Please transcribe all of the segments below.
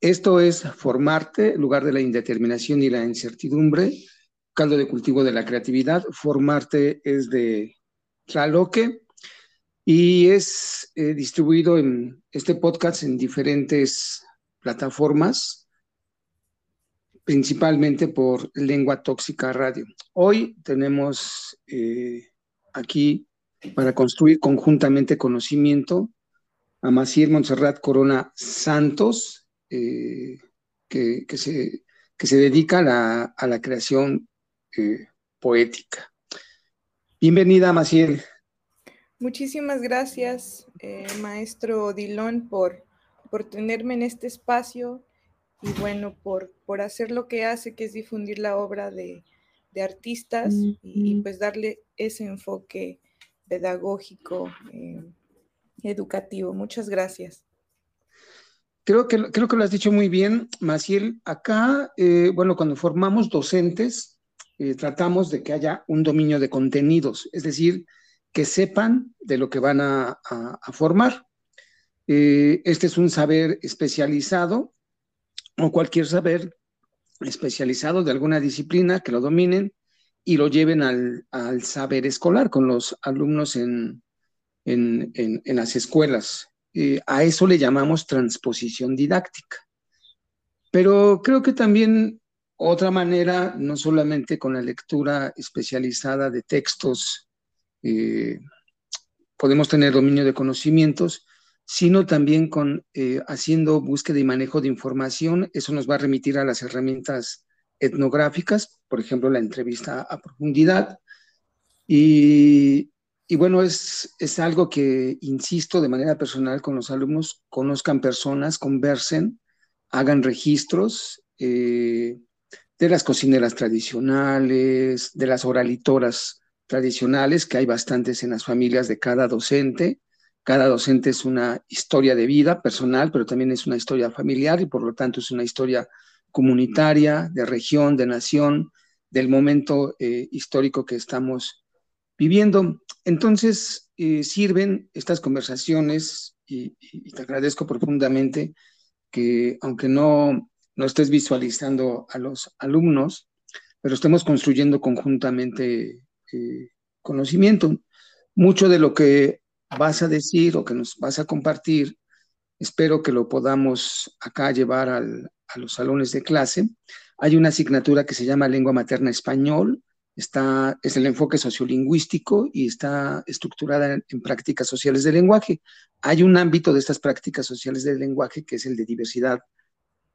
Esto es formarte, lugar de la indeterminación y la incertidumbre, caldo de cultivo de la creatividad. Formarte es de Tlaloque y es eh, distribuido en este podcast en diferentes plataformas, principalmente por Lengua Tóxica Radio. Hoy tenemos eh, aquí para construir conjuntamente conocimiento a Maciel Montserrat Corona Santos, eh, que, se, que, se, dedica a la, creación eh, poética. Bienvenida, Maciel. Muchísimas gracias, eh, maestro Dilón, por, por tenerme en este espacio y bueno, por, por hacer lo que hace, que es difundir la obra de, de artistas y, pues darle ese enfoque pedagógico, eh, educativo. Muchas gracias. Creo que, creo que lo has dicho muy bien, Maciel. Acá, eh, bueno, cuando formamos docentes, eh, tratamos de que haya un dominio de contenidos, es decir, que sepan de lo que van a, formar. este es un saber especializado o cualquier saber especializado de alguna disciplina que lo dominen y lo lleven al, saber escolar con los alumnos en, las escuelas. Eh, a eso le llamamos transposición didáctica. Pero creo que también otra manera, no solamente con la lectura especializada de textos, eh, podemos tener dominio de conocimientos, sino también con eh, haciendo búsqueda y manejo de información. Eso nos va a remitir a las herramientas etnográficas, por ejemplo, la entrevista a profundidad. Y, bueno, es, es, algo que, insisto, de manera personal con los alumnos, conozcan personas, conversen, hagan registros eh, de las cocineras tradicionales, de las oralitoras tradicionales, que hay bastantes en las familias de cada docente. Cada docente es una historia de vida personal, pero también es una historia familiar y por lo tanto es una historia comunitaria, de región, de nación, del momento eh, histórico que estamos viviendo. Entonces, eh, sirven estas conversaciones y, te agradezco profundamente que, aunque no, no estés visualizando a los alumnos, pero estemos construyendo conjuntamente eh, conocimiento. Mucho de lo que vas a decir o que nos vas a compartir, espero que lo podamos acá llevar al, a los salones de clase. Hay una asignatura que se llama Lengua Materna Español, está, es el enfoque sociolingüístico y está estructurada en, prácticas sociales del lenguaje. Hay un ámbito de estas prácticas sociales del lenguaje que es el de diversidad,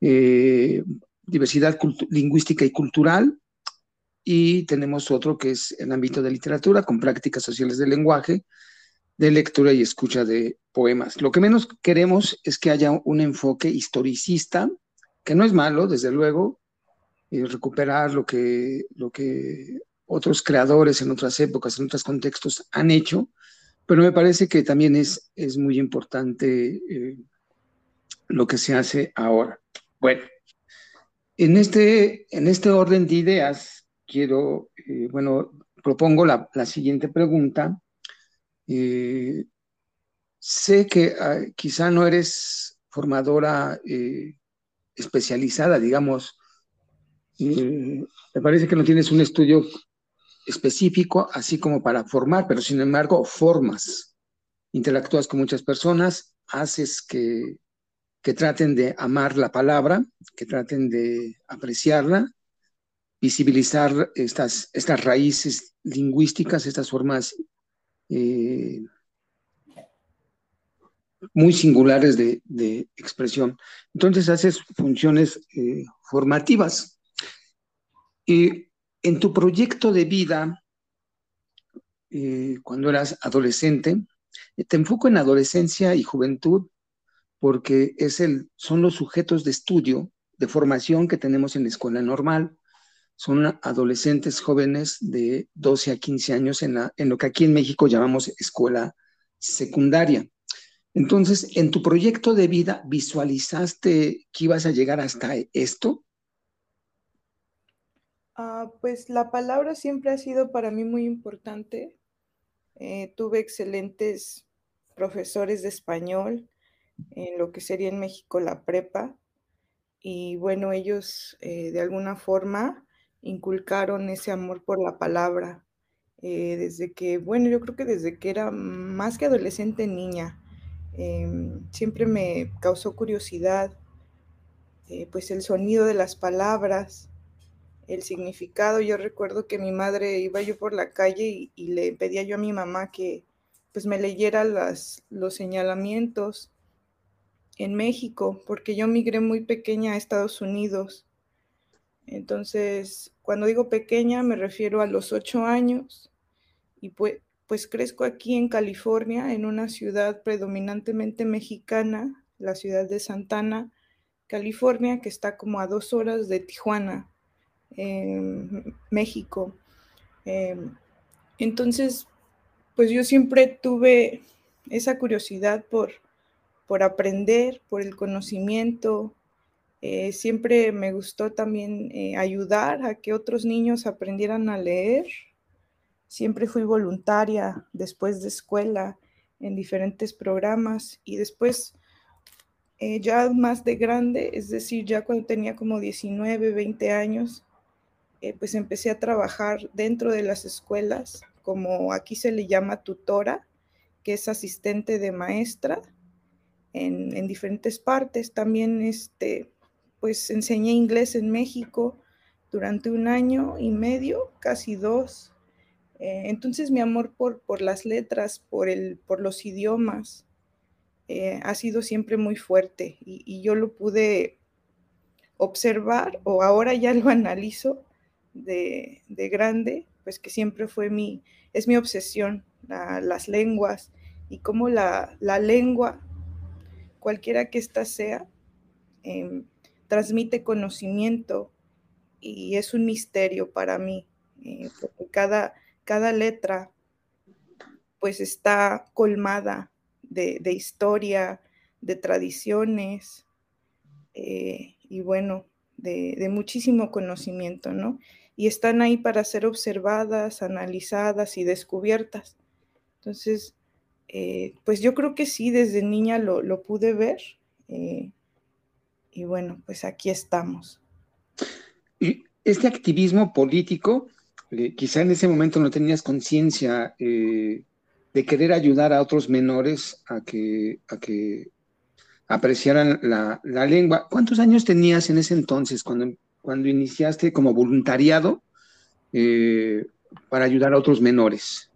eh, diversidad lingüística y cultural, y tenemos otro que es el ámbito de literatura con prácticas sociales del lenguaje, de lectura y escucha de poemas. Lo que menos queremos es que haya un enfoque historicista que no es malo, desde luego, y recuperar lo que, lo que otros creadores en otras épocas, en otros contextos han hecho, pero me parece que también es, es muy importante eh, lo que se hace ahora. Bueno, en este, en este orden de ideas, quiero, eh, bueno, propongo la, la siguiente pregunta. Eh, sé que ah, quizá no eres formadora especializada, digamos. me parece que no tienes un estudio específico, así como para formar, pero sin embargo formas, interactúas con muchas personas, haces que, que traten de amar la palabra, que traten de apreciarla, visibilizar estas, estas raíces lingüísticas, estas formas eh, muy singulares de, expresión. Entonces haces funciones eh, formativas. Y en tu proyecto de vida, eh, cuando eras adolescente, te enfoco en adolescencia y juventud porque es el, son los sujetos de estudio, de formación que tenemos en la escuela normal. Son adolescentes jóvenes de 12 a 15 años en, en lo que aquí en México llamamos escuela secundaria. Entonces, en tu proyecto de vida, ¿visualizaste que ibas a llegar hasta esto? Ah, pues la palabra siempre ha sido para mí muy importante. Eh, tuve excelentes profesores de español en lo que sería en México la prepa. y bueno, ellos eh, de alguna forma inculcaron ese amor por la palabra. Eh, desde que, bueno, yo creo que desde que era más que adolescente niña, em, siempre me causó curiosidad, pues el sonido de las palabras, el significado. Yo recuerdo que mi madre iba yo por la calle y, le pedía yo a mi mamá que pues me leyera las, los señalamientos en México, porque yo migré muy pequeña a Estados Unidos. Entonces, cuando digo pequeña, me refiero a los ocho años y pues, pues crezco aquí en California, en una ciudad predominantemente mexicana, la ciudad de Santana, California, que está como a dos horas de Tijuana, México. Em, entonces, pues yo siempre tuve esa curiosidad por, por aprender, por el conocimiento. Eh, siempre me gustó también eh, ayudar a que otros niños aprendieran a leer. Siempre fui voluntaria después de escuela en diferentes programas y después eh, ya más de grande, es decir, ya cuando tenía como 19, 20 años, pues empecé a trabajar dentro de las escuelas, como aquí se le llama tutora, que es asistente de maestra en, diferentes partes. También este, pues enseñé inglés en México durante un año y medio, casi dos. Eh, entonces mi amor por, por, las letras, por, el, por los idiomas, eh, ha sido siempre muy fuerte y, yo lo pude observar o ahora ya lo analizo de, grande, pues que siempre fue mi, es mi obsesión, las lenguas y cómo la, la lengua cualquiera que ésta sea, em, transmite conocimiento y es un misterio para mí, eh, porque cada, cada letra pues está colmada de, historia, de tradiciones eh, y bueno, de, de, muchísimo conocimiento, ¿no? Y están ahí para ser observadas, analizadas y descubiertas. Entonces, eh, pues yo creo que sí, desde niña lo, pude ver. Eh, y bueno, pues aquí estamos. Este activismo político, eh, quizá en ese momento no tenías conciencia de querer ayudar a otros menores a que, a que apreciaran la, la, lengua. ¿Cuántos años tenías en ese entonces cuando, cuando iniciaste como voluntariado para ayudar a otros menores?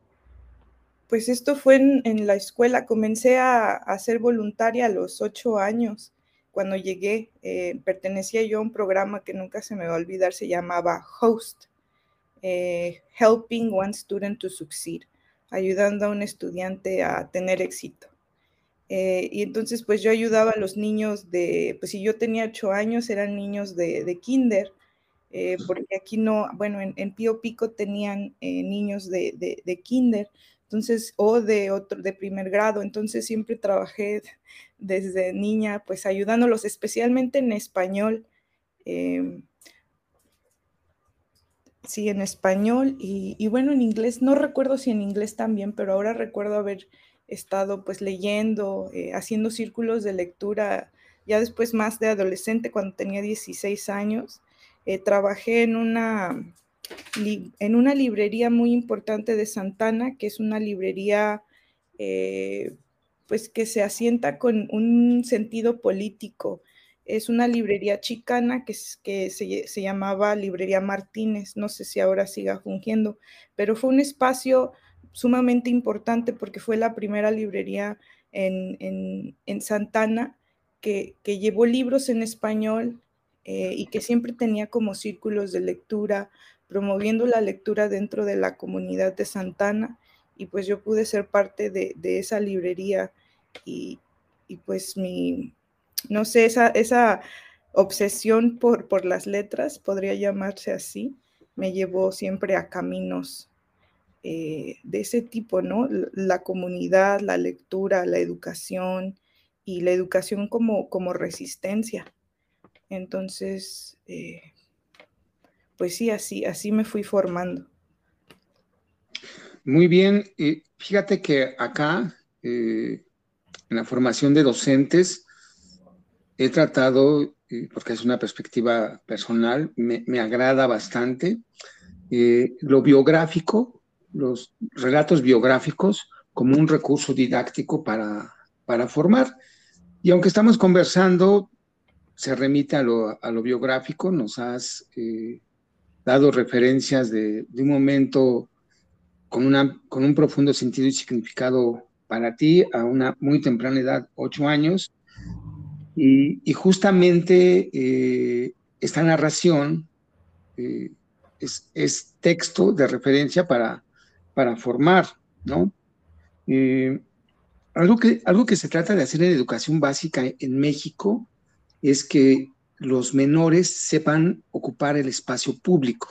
Pues esto fue en, la escuela. Comencé a, ser voluntaria a los ocho años. Cuando llegué, eh, pertenecía yo a un programa que nunca se me va a olvidar, se llamaba HOST, eh, Helping One Student to Succeed, ayudando a un estudiante a tener éxito. Eh, y entonces, pues yo ayudaba a los niños de, pues si yo tenía ocho años, eran niños de, kinder, porque aquí no, bueno, en, Pío Pico tenían niños de, de, kinder, entonces, o de otro, de primer grado. Entonces, siempre trabajé desde niña, pues ayudándolos, especialmente en español. Em, sí, en español y, bueno, en inglés, no recuerdo si en inglés también, pero ahora recuerdo haber estado pues leyendo, eh, haciendo círculos de lectura, ya después más de adolescente, cuando tenía 16 años. Eh, trabajé en una en una librería muy importante de Santana, que es una librería eh, pues que se asienta con un sentido político. Es una librería chicana que, que se, llamaba Librería Martínez, no sé si ahora siga fungiendo, pero fue un espacio sumamente importante porque fue la primera librería en, Santana que, llevó libros en español eh, y que siempre tenía como círculos de lectura, promoviendo la lectura dentro de la comunidad de Santana. Y pues yo pude ser parte de, esa librería y, pues mi, no sé, esa, esa obsesión por, por las letras, podría llamarse así, me llevó siempre a caminos eh, de ese tipo, ¿no? La comunidad, la lectura, la educación y la educación como, como resistencia. Entonces, eh, pues sí, así, así me fui formando. Muy bien, fíjate que acá, eh, en la formación de docentes, he tratado porque es una perspectiva personal, me, agrada bastante. lo biográfico, los relatos biográficos como un recurso didáctico para, para formar. Y aunque estamos conversando, se remite a lo, a lo biográfico, nos has eh, dado referencias de, de, un momento con, una, con un profundo sentido y significado para ti a una muy temprana edad, ocho años, y, justamente eh, esta narración eh, es, texto de referencia para, para formar, ¿no? algo, que, algo que se trata de hacer en educación básica en México es que los menores sepan ocupar el espacio público.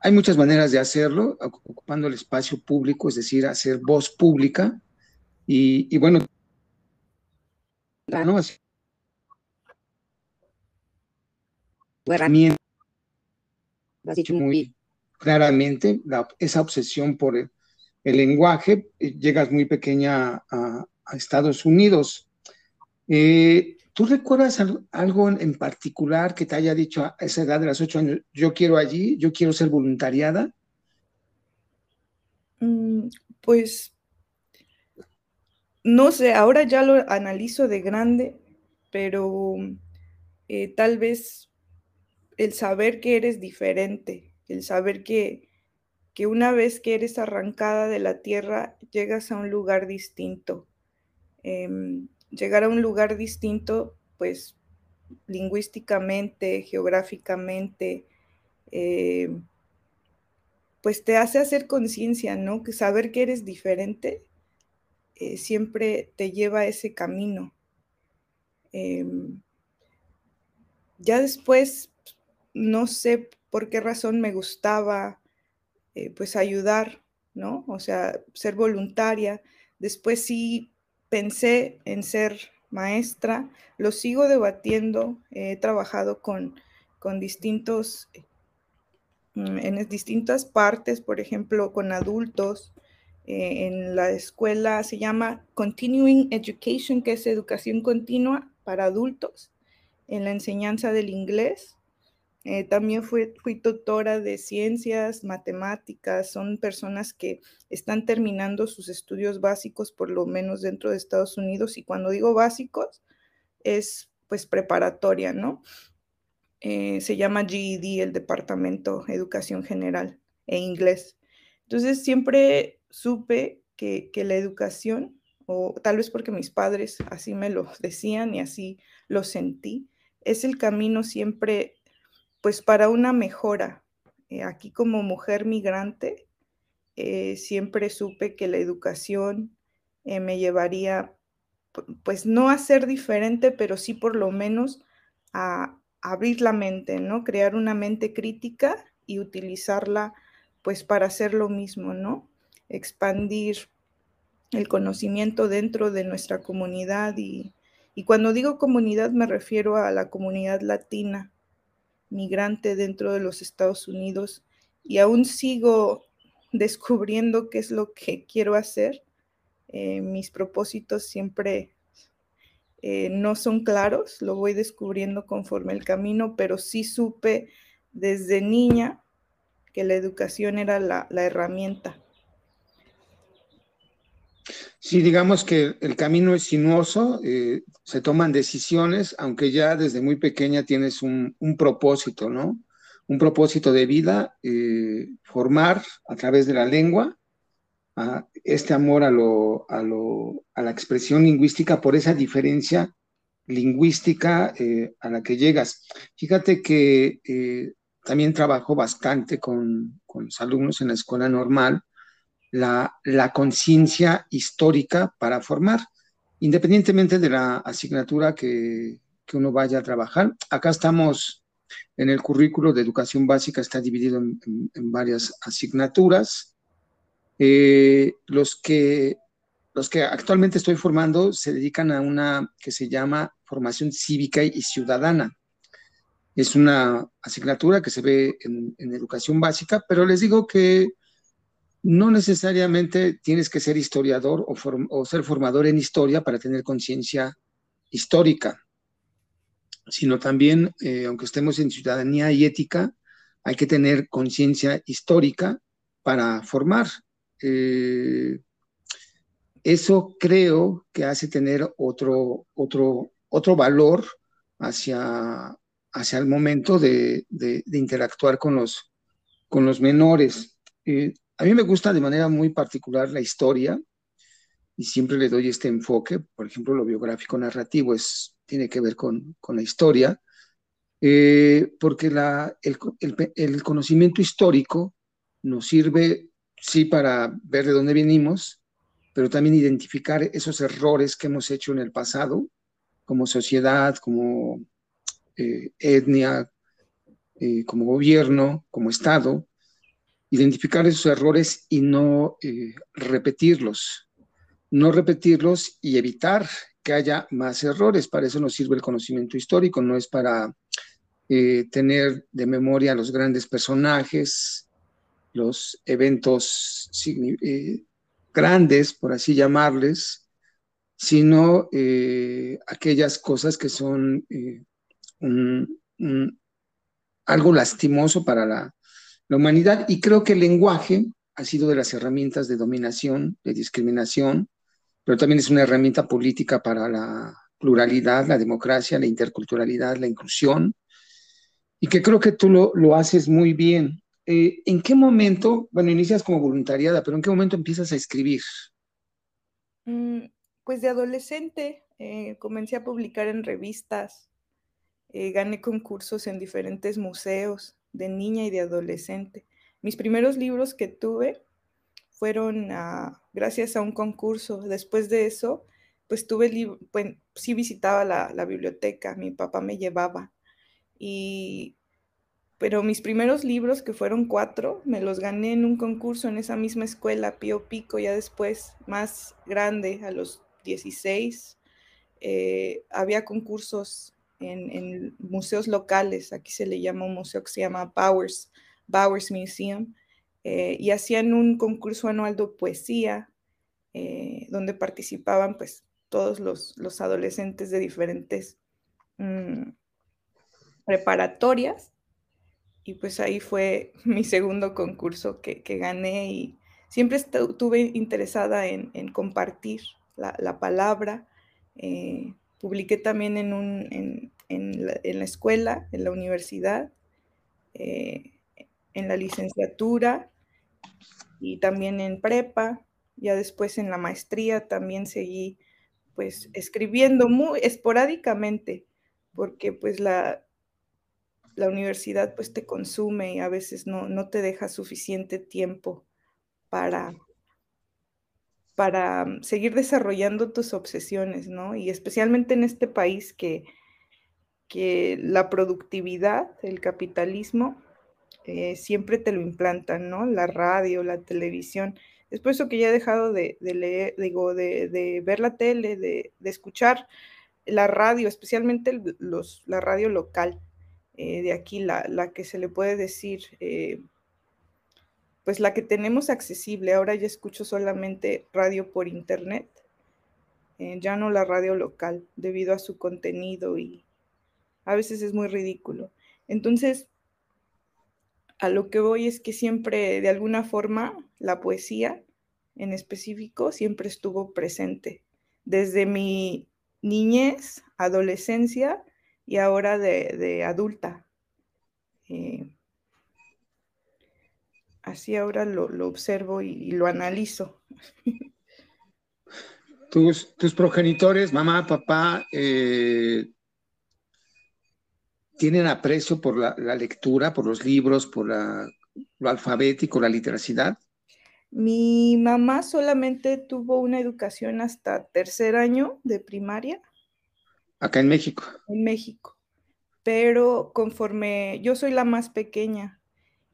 Hay muchas maneras de hacerlo, ocupando el espacio público, es decir, hacer voz pública. Y, bueno, la nueva herramienta, lo has dicho muy claramente, esa obsesión por el, lenguaje, eh, llegas muy pequeña a, Estados Unidos. Eh, ¿Tú recuerdas algo en particular que te haya dicho a esa edad de los ocho años, yo quiero allí, yo quiero ser voluntariada? Mm, pues no sé, ahora ya lo analizo de grande, pero eh, tal vez el saber que eres diferente, el saber que, que una vez que eres arrancada de la tierra, llegas a un lugar distinto. Em, llegar a un lugar distinto, pues lingüísticamente, geográficamente, eh, pues te hace hacer conciencia, ¿no? Que saber que eres diferente eh, siempre te lleva a ese camino. Em, ya después, no sé por qué razón me gustaba, eh, pues ayudar, ¿no? O sea, ser voluntaria. Después sí pensé en ser maestra, lo sigo debatiendo, he trabajado con, con distintos, mm, en distintas partes, por ejemplo, con adultos. Eh, en la escuela se llama Continuing Education, que es educación continua para adultos, en la enseñanza del inglés. Eh, también fui, fui tutora de ciencias, matemáticas, son personas que están terminando sus estudios básicos, por lo menos dentro de Estados Unidos, y cuando digo básicos, es pues preparatoria, ¿no? Eh, se llama GED, el Departamento de Educación General e Inglés. Entonces siempre supe que, que la educación, o tal vez porque mis padres así me lo decían y así lo sentí, es el camino siempre pues para una mejora. Eh, aquí como mujer migrante, eh, siempre supe que la educación eh, me llevaría, pues no a ser diferente, pero sí por lo menos a, abrir la mente, ¿no? Crear una mente crítica y utilizarla pues para hacer lo mismo, ¿no? Expandir el conocimiento dentro de nuestra comunidad y, y cuando digo comunidad me refiero a la comunidad latina, migrante dentro de los Estados Unidos y aún sigo descubriendo qué es lo que quiero hacer. Eh, mis propósitos siempre eh, no son claros, lo voy descubriendo conforme el camino, pero sí supe desde niña que la educación era la herramienta Sí, digamos que el camino es sinuoso, eh, se toman decisiones, aunque ya desde muy pequeña tienes un, propósito, ¿no? Un propósito de vida, eh, formar a través de la lengua este amor a, lo, a, lo, a, la expresión lingüística por esa diferencia lingüística eh, a la que llegas. Fíjate que también trabajo bastante con, con los alumnos en la escuela normal la, conciencia histórica para formar, independientemente de la asignatura que, uno vaya a trabajar. Acá estamos en el currículo de educación básica, está dividido en, varias asignaturas. Eh, los, que, los que actualmente estoy formando se dedican a una que se llama formación cívica y ciudadana. Es una asignatura que se ve en educación básica, pero les digo que no necesariamente tienes que ser historiador o, ser formador en historia para tener conciencia histórica. sino también, eh, aunque estemos en ciudadanía y ética, hay que tener conciencia histórica para formar. Eh, eso creo que hace tener otro, otro, otro valor hacia, hacia el momento de, interactuar con los, con los menores. Eh, a mí me gusta de manera muy particular la historia y siempre le doy este enfoque. Por ejemplo, lo biográfico narrativo tiene que ver con, la historia, eh, porque la, el, conocimiento histórico nos sirve, sí, para ver de dónde venimos, pero también identificar esos errores que hemos hecho en el pasado, como sociedad, como eh, etnia, eh, como gobierno, como Estado, identificar esos errores y no eh, repetirlos, no repetirlos y evitar que haya más errores. Para eso nos sirve el conocimiento histórico, no es para tener de memoria los grandes personajes, los eventos grandes, por así llamarles, sino aquellas cosas que son algo lastimoso para la, humanidad. Y creo que el lenguaje ha sido de las herramientas de dominación, de discriminación, pero también es una herramienta política para la pluralidad, la democracia, la interculturalidad, la inclusión, y que creo que tú lo, haces muy bien. Eh, ¿En qué momento, bueno, inicias como voluntariada, pero en qué momento empiezas a escribir? Mm, pues de adolescente eh, comencé a publicar en revistas, eh, gané concursos en diferentes museos de niña y de adolescente. Mis primeros libros que tuve fueron gracias a un concurso. Después de eso, pues tuve, pues, sí visitaba la, biblioteca, mi papá me llevaba. Y, pero mis primeros libros, que fueron cuatro, me los gané en un concurso en esa misma escuela, Pío Pico, ya después, más grande, a los 16, eh, había concursos en, museos locales, aquí se le llama un museo que se llama Bowers, Bowers Museum, eh, y hacían un concurso anual de poesía, eh, donde participaban pues todos los, adolescentes de diferentes mm, preparatorias, y pues ahí fue mi segundo concurso que, gané y siempre estuve interesada en, compartir la, palabra. Eh, publiqué también en, un, en, la, escuela, en la universidad, eh, en la licenciatura y también en prepa. Ya después en la maestría también seguí pues escribiendo muy esporádicamente, porque pues la, la universidad pues te consume y a veces no, no te deja suficiente tiempo para, para seguir desarrollando tus obsesiones, ¿no? Y especialmente en este país que, que la productividad, el capitalismo, eh, siempre te lo implantan, ¿no? La radio, la televisión. Es por eso que ya he dejado de, leer, digo, de, ver la tele, de, escuchar la radio, especialmente los, la radio local eh, de aquí, la, que se le puede decir, eh, pues la que tenemos accesible. Ahora ya escucho solamente radio por internet, ya no la radio local, debido a su contenido y, a veces es muy ridículo. Entonces, a lo que voy es que siempre, de alguna forma, la poesía en específico siempre estuvo presente, desde mi niñez, adolescencia y ahora de, adulta. Eh, así ahora lo, observo y, lo analizo. Tus, tus, progenitores, mamá, papá, eh, tienen aprecio por la, lectura, por los libros, por lo alfabético, la literacidad? Mi mamá solamente tuvo una educación hasta tercer año de primaria. Acá en México. En México. Pero conforme yo soy la más pequeña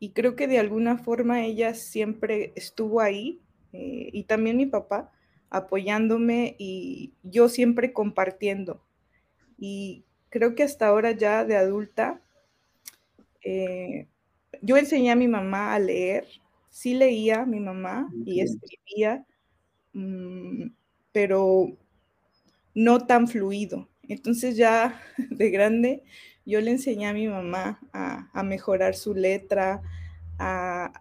y creo que de alguna forma ella siempre estuvo ahí eh, y también mi papá apoyándome y yo siempre compartiendo. Y creo que hasta ahora ya de adulta, eh, yo enseñé a mi mamá a leer, sí leía mi mamá y escribía, mm, pero no tan fluido. Entonces ya de grande yo le enseñé a mi mamá a, mejorar su letra, a,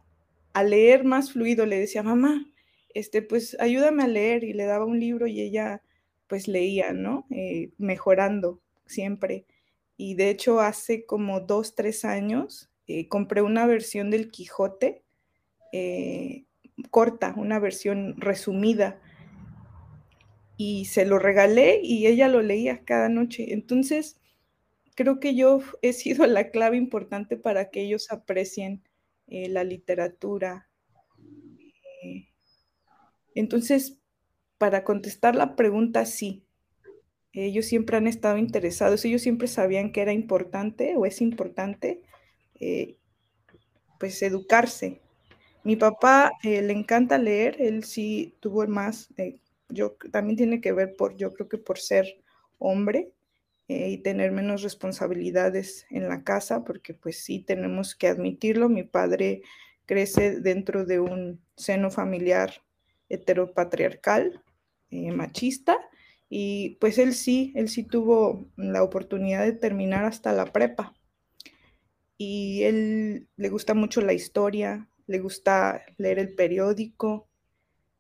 leer más fluido. Le decía, mamá, este, pues ayúdame a leer y le daba un libro y ella pues leía, ¿no? Eh, mejorando siempre. Y de hecho hace como dos, tres años eh, compré una versión del Quijote eh, corta, una versión resumida. Y se lo regalé y ella lo leía cada noche. Entonces, creo que yo he sido la clave importante para que ellos aprecien eh, la literatura. Eh, entonces, para contestar la pregunta, sí. Ellos siempre han estado interesados, ellos siempre sabían que era importante o es importante, pues, educarse, mi papá eh, le encanta leer, él sí tuvo más, eh, yo también tiene que ver por, yo creo que por ser hombre eh, y tener menos responsabilidades en la casa, porque pues sí tenemos que admitirlo, mi padre crece dentro de un seno familiar heteropatriarcal, machista, y pues él sí, él sí tuvo la oportunidad de terminar hasta la prepa. Y él le gusta mucho la historia, le gusta leer el periódico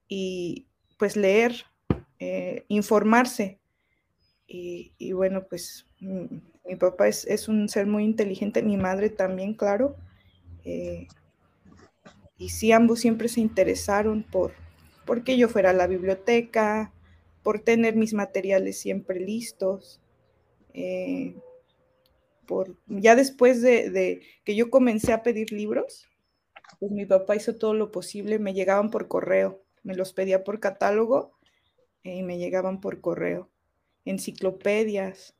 y pues leer, eh, informarse. Y, bueno, pues mi, papá es, un ser muy inteligente, mi madre también, claro. Eh, y sí, ambos siempre se interesaron por, por que yo fuera a la biblioteca, por tener mis materiales siempre listos. Eh, por, ya después de, que yo comencé a pedir libros, pues mi papá hizo todo lo posible, me llegaban por correo, me los pedía por catálogo eh, y me llegaban por correo. Enciclopedias,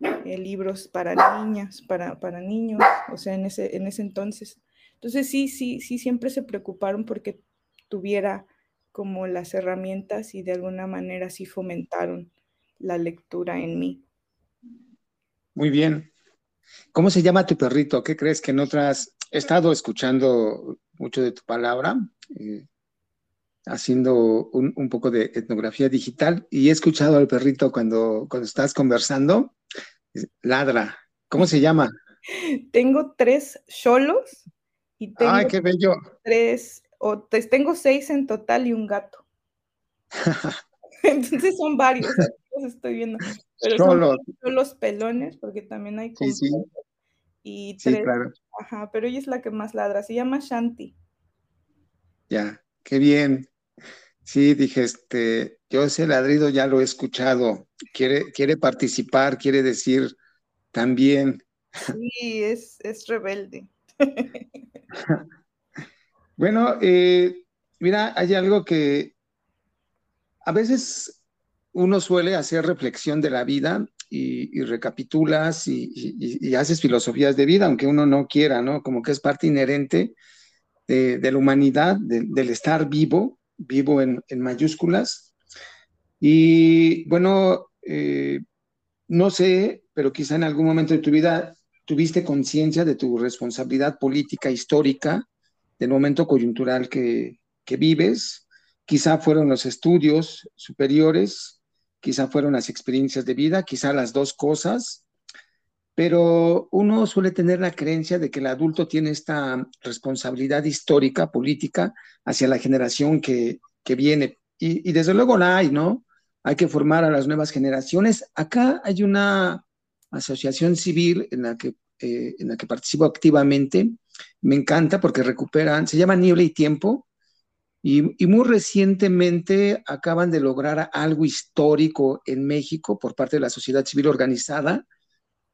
eh, libros para niñas, para, para niños, o sea, en ese, en ese entonces. Entonces sí, sí, sí, siempre se preocuparon porque tuviera como las herramientas y de alguna manera sí fomentaron la lectura en mí. Muy bien. ¿Cómo se llama tu perrito? ¿Qué crees que en otras he estado escuchando mucho de tu palabra, eh, haciendo un, poco de etnografía digital y he escuchado al perrito cuando, cuando estás conversando, ladra. ¿Cómo se llama? Tengo tres cholos y tengo ¡Ay, qué bello! tres, o tengo seis en total y un gato. Entonces son varios, los estoy viendo. Pero cholos. son los pelones, porque también hay sí, sí. y tres, claro. Ajá, pero ella es la que más ladra, se llama Shanti. Ya, qué bien. Sí, dije, este, yo ese ladrido ya lo he escuchado. Quiere, quiere participar, quiere decir también. Sí, es, es rebelde. bueno, eh, mira, hay algo que a veces uno suele hacer reflexión de la vida y, recapitulas y, haces filosofías de vida, aunque uno no quiera, ¿no? Como que es parte inherente de, la humanidad, del estar vivo, vivo en, mayúsculas. Y bueno, eh, no sé, pero quizá en algún momento de tu vida tuviste conciencia de tu responsabilidad política, histórica, del momento coyuntural que, que vives. Quizá fueron los estudios superiores quizá fueron las experiencias de vida, quizá las dos cosas, pero uno suele tener la creencia de que el adulto tiene esta responsabilidad histórica, política, hacia la generación que, viene. Y, desde luego la hay, ¿no? Hay que formar a las nuevas generaciones. Acá hay una asociación civil en la que, eh, en la que participo activamente. Me encanta porque recuperan, se llama Niebla y Tiempo, y, muy recientemente acaban de lograr algo histórico en México por parte de la sociedad civil organizada.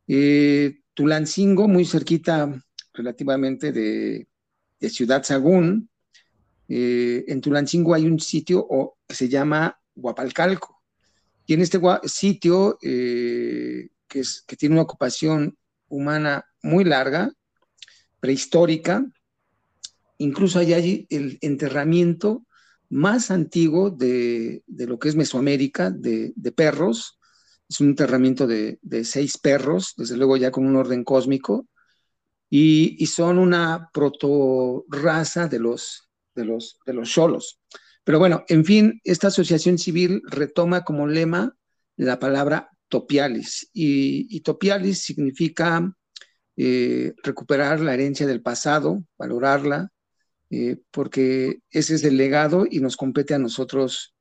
Eh, Tulancingo, muy cerquita relativamente de, Ciudad Sagún. Eh, en Tulancingo hay un sitio que se llama Guapalcalco. Y en este sitio, eh, que, es, que tiene una ocupación humana muy larga, prehistórica, incluso hay allí el enterramiento más antiguo de, lo que es Mesoamérica, de, perros. Es un enterramiento de, seis perros, desde luego ya con un orden cósmico, y, son una proto-raza de los, de los, de los. Pero bueno, en fin, esta asociación civil retoma como lema la palabra topialis. Y, topialis significa eh, recuperar la herencia del pasado, valorarla, eh, porque ese es el legado y nos compete a nosotros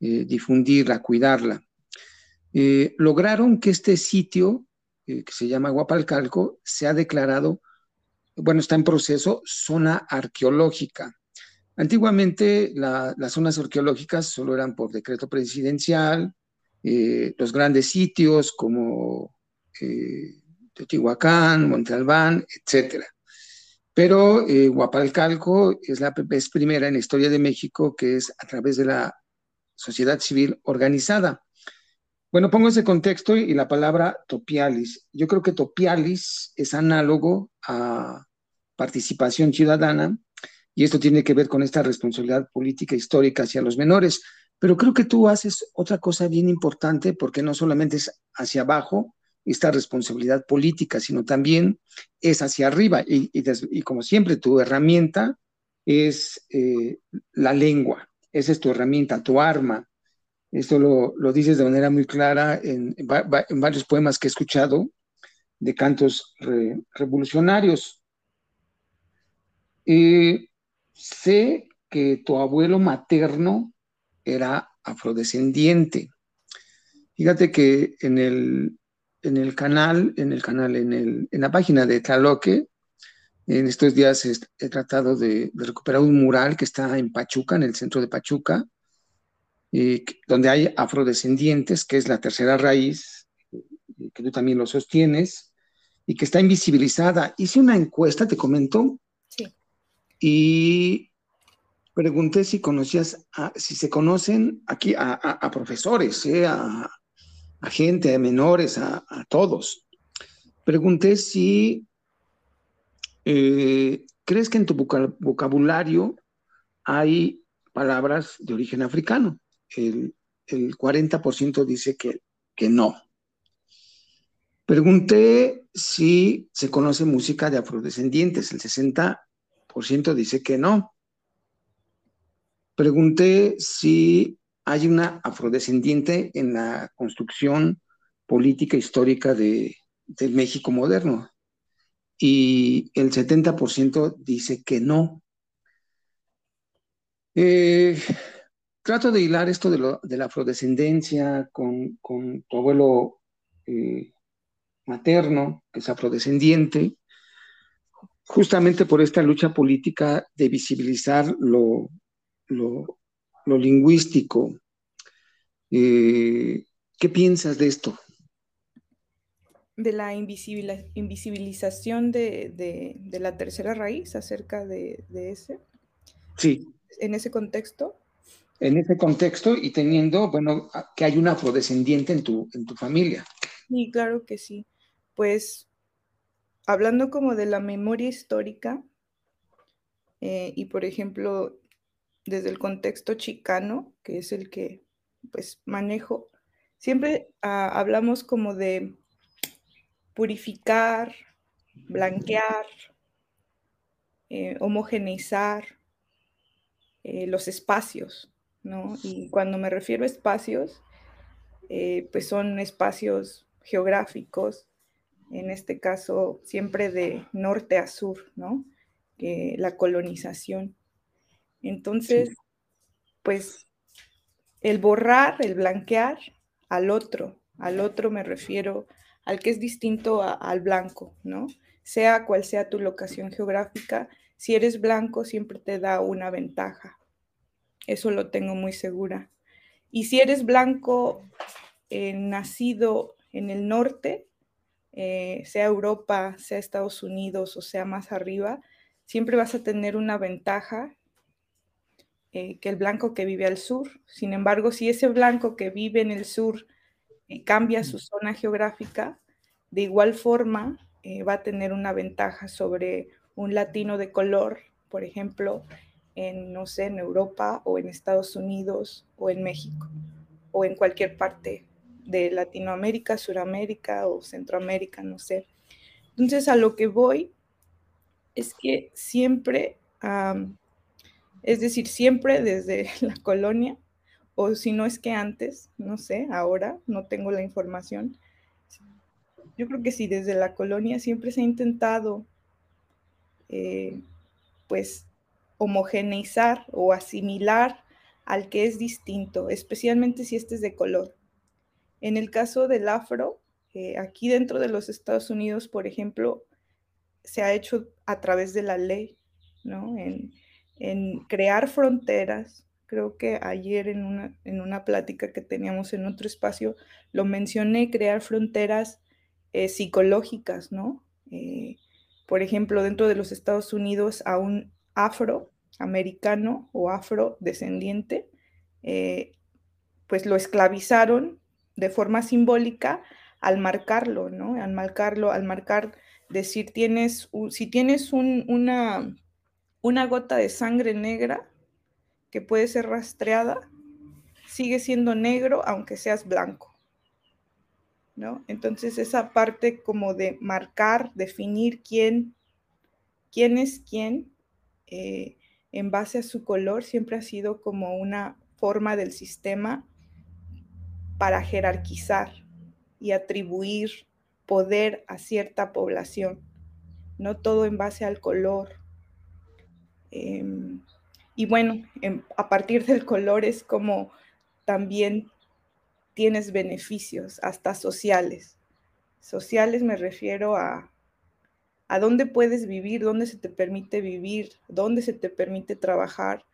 eh, difundirla, cuidarla. Lograron que este sitio, que se llama Guapalcalco, sea declarado, bueno, está en proceso, zona arqueológica. Antiguamente las zonas arqueológicas solo eran por decreto presidencial, los grandes sitios como Teotihuacán, Monte Albán, etcétera. Pero eh, Guapalcalco es la primera en la historia de México que es a través de la sociedad civil organizada. Bueno, pongo ese contexto y la palabra topialis. Yo creo que topialis es análogo a participación ciudadana y esto tiene que ver con esta responsabilidad política histórica hacia los menores. Pero creo que tú haces otra cosa bien importante porque no solamente es hacia abajo, esta responsabilidad política, sino también es hacia arriba. Y, como siempre, tu herramienta es eh, la lengua, esa es tu herramienta, tu arma. Esto lo, dices de manera muy clara en, varios poemas que he escuchado de cantos revolucionarios. Sé que tu abuelo materno era afrodescendiente. Fíjate que en el, en el canal, en el canal, en, el, en la página de Tlaloque, en estos días he, tratado de, recuperar un mural que está en Pachuca, en el centro de Pachuca, y, donde hay afrodescendientes, que es la tercera raíz, que tú también lo sostienes, y que está invisibilizada. Hice una encuesta, te comento, sí. y pregunté si conocías, si se conocen aquí a, profesores, ¿eh? a, a gente, a menores, a, todos. Pregunté si eh, crees que en tu vocabulario hay palabras de origen africano. El, 40% dice que, que no. Pregunté si se conoce música de afrodescendientes. El 60% dice que no. Pregunté si hay una afrodescendiente en la construcción política histórica de, del México moderno. Y el 70% dice que no. Eh, trato de hilar esto de, la afrodescendencia con, tu abuelo eh, materno, que es afrodescendiente, justamente por esta lucha política de visibilizar lo, lo lingüístico. Eh, ¿Qué piensas de esto? De la invisibilización de, la tercera raíz acerca de, ese. Sí. En ese contexto. En ese contexto y teniendo, bueno, que hay un afrodescendiente en tu, en tu familia. Sí, claro que sí. Pues hablando como de la memoria histórica, eh, y por ejemplo, desde el contexto chicano, que es el que pues manejo, siempre ah, hablamos como de purificar, blanquear, eh, homogeneizar eh, los espacios, ¿no? Y cuando me refiero a espacios, eh, pues son espacios geográficos, en este caso siempre de norte a sur, ¿no? la colonización. Entonces, pues el borrar, el blanquear al otro, al otro me refiero al que es distinto al blanco, ¿no? Sea cual sea tu locación geográfica, si eres blanco siempre te da una ventaja. Eso lo tengo muy segura. Y si eres blanco eh, nacido en el norte, eh, sea Europa, sea Estados Unidos o sea más arriba, siempre vas a tener una ventaja eh, que el blanco que vive al sur. Sin embargo, si ese blanco que vive en el sur cambia su zona geográfica, de igual forma va a tener una ventaja sobre un latino de color, por ejemplo, en, no sé, en Europa o en Estados Unidos o en México o en cualquier parte de Latinoamérica, Suramérica o Centroamérica, no sé. Entonces, a lo que voy es que siempre es decir, siempre desde la colonia o si no es que antes, no sé, ahora no tengo la información. Yo creo que sí, desde la colonia siempre se ha intentado, eh, pues, homogeneizar o asimilar al que es distinto, especialmente si este es de color. En el caso del afro, eh, aquí dentro de los Estados Unidos, por ejemplo, se ha hecho a través de la ley, ¿no? En, crear fronteras. Creo que ayer en una, en una plática que teníamos en otro espacio lo mencioné, crear fronteras eh, psicológicas, ¿no? Eh, por ejemplo, dentro de los Estados Unidos a un afroamericano o afrodescendiente, pues lo esclavizaron de forma simbólica al marcarlo, ¿no? Al marcarlo, al marcar, decir, tienes, si tienes una, una gota de sangre negra que puede ser rastreada, sigue siendo negro aunque seas blanco, ¿no? Entonces esa parte como de marcar, definir quién, quién es quién, eh, en base a su color, siempre ha sido como una forma del sistema para jerarquizar, y atribuir poder a cierta población, no todo en base al color. Em, y bueno, a partir del color es como también tienes beneficios, hasta sociales. Sociales me refiero a, a dónde puedes vivir, dónde se te permite vivir, dónde se te permite trabajar.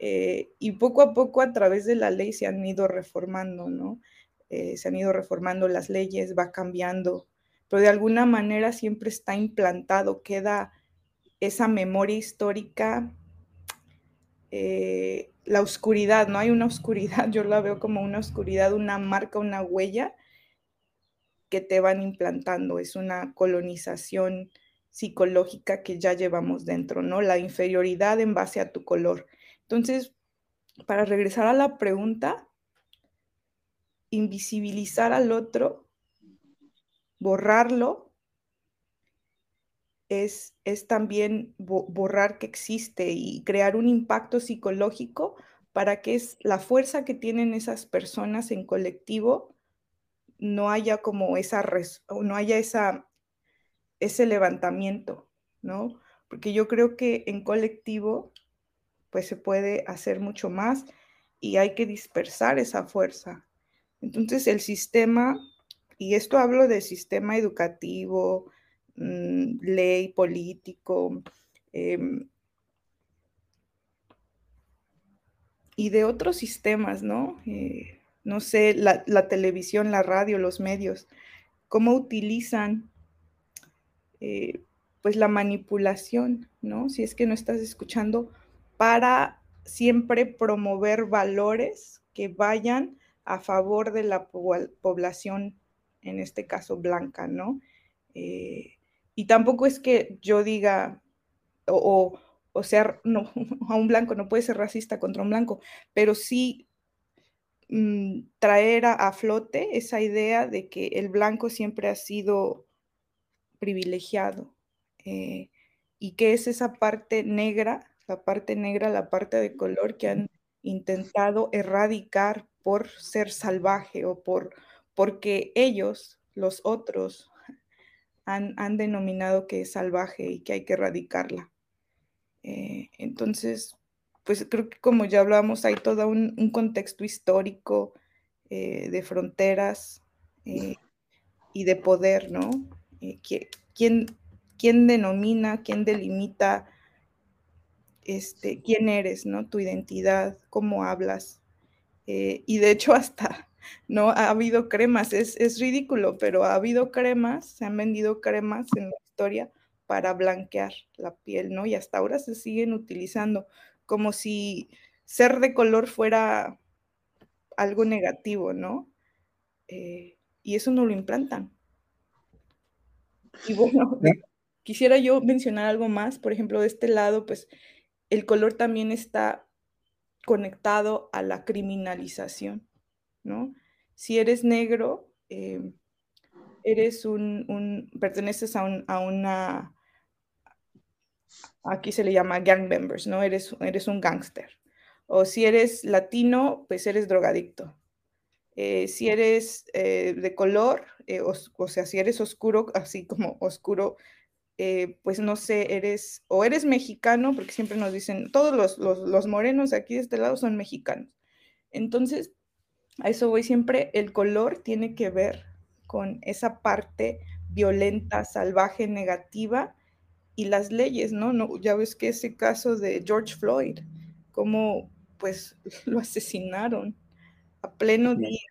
Eh, y poco a poco a través de la ley se han ido reformando, ¿no? Eh, se han ido reformando las leyes, va cambiando, pero de alguna manera siempre está implantado, queda esa memoria histórica, eh, la oscuridad, no hay una oscuridad, yo la veo como una oscuridad, una marca, una huella que te van implantando, es una colonización psicológica que ya llevamos dentro, ¿no? La inferioridad en base a tu color. Entonces, para regresar a la pregunta, invisibilizar al otro, borrarlo, es, es también borrar que existe y crear un impacto psicológico para que es la fuerza que tienen esas personas en colectivo no haya como esa no haya esa ese levantamiento, ¿no? Porque yo creo que en colectivo pues se puede hacer mucho más y hay que dispersar esa fuerza. Entonces el sistema, y esto hablo del sistema educativo, mm, ley, político, em, y de otros sistemas, ¿no? Eh, no sé, la, televisión, la radio, los medios, cómo utilizan eh, pues la manipulación, ¿no? Si es que no estás escuchando, para siempre promover valores que vayan a favor de la población, en este caso blanca, ¿no? Eh, y tampoco es que yo diga, o, sea, no, a un blanco no puede ser racista contra un blanco, pero sí mm, traer a, flote esa idea de que el blanco siempre ha sido privilegiado eh, y que es esa parte negra, la parte negra, la parte de color que han intentado erradicar por ser salvaje o por porque ellos, los otros, han, denominado que es salvaje y que hay que erradicarla. Eh, entonces, pues creo que como ya hablamos, hay todo un, contexto histórico eh, de fronteras eh, y de poder, ¿no? ¿Quién, ¿Quién denomina, quién delimita este, quién eres, ¿no? Tu identidad, cómo hablas. Eh, y de hecho hasta, ¿no? Ha habido cremas, es, es, ridículo, pero ha habido cremas, se han vendido cremas en la historia para blanquear la piel, ¿no? Y hasta ahora se siguen utilizando como si ser de color fuera algo negativo, ¿no? Eh, y eso no lo implantan. Y bueno, quisiera yo mencionar algo más, por ejemplo, de este lado, pues el color también está conectado a la criminalización, ¿no? Si eres negro, eh, eres un, perteneces a, una, aquí se le llama gang members, ¿no? Eres, eres un gángster. O si eres latino, pues eres drogadicto. Eh, si eres eh, de color, eh, o, sea, si eres oscuro, así como oscuro, pues no sé, eres, o eres mexicano, porque siempre nos dicen, todos los, los, morenos aquí de este lado son mexicanos. Entonces, a eso voy siempre, el color tiene que ver con esa parte violenta, salvaje, negativa y las leyes, ¿no? no ya ves que ese caso de George Floyd, cómo pues lo asesinaron a pleno día,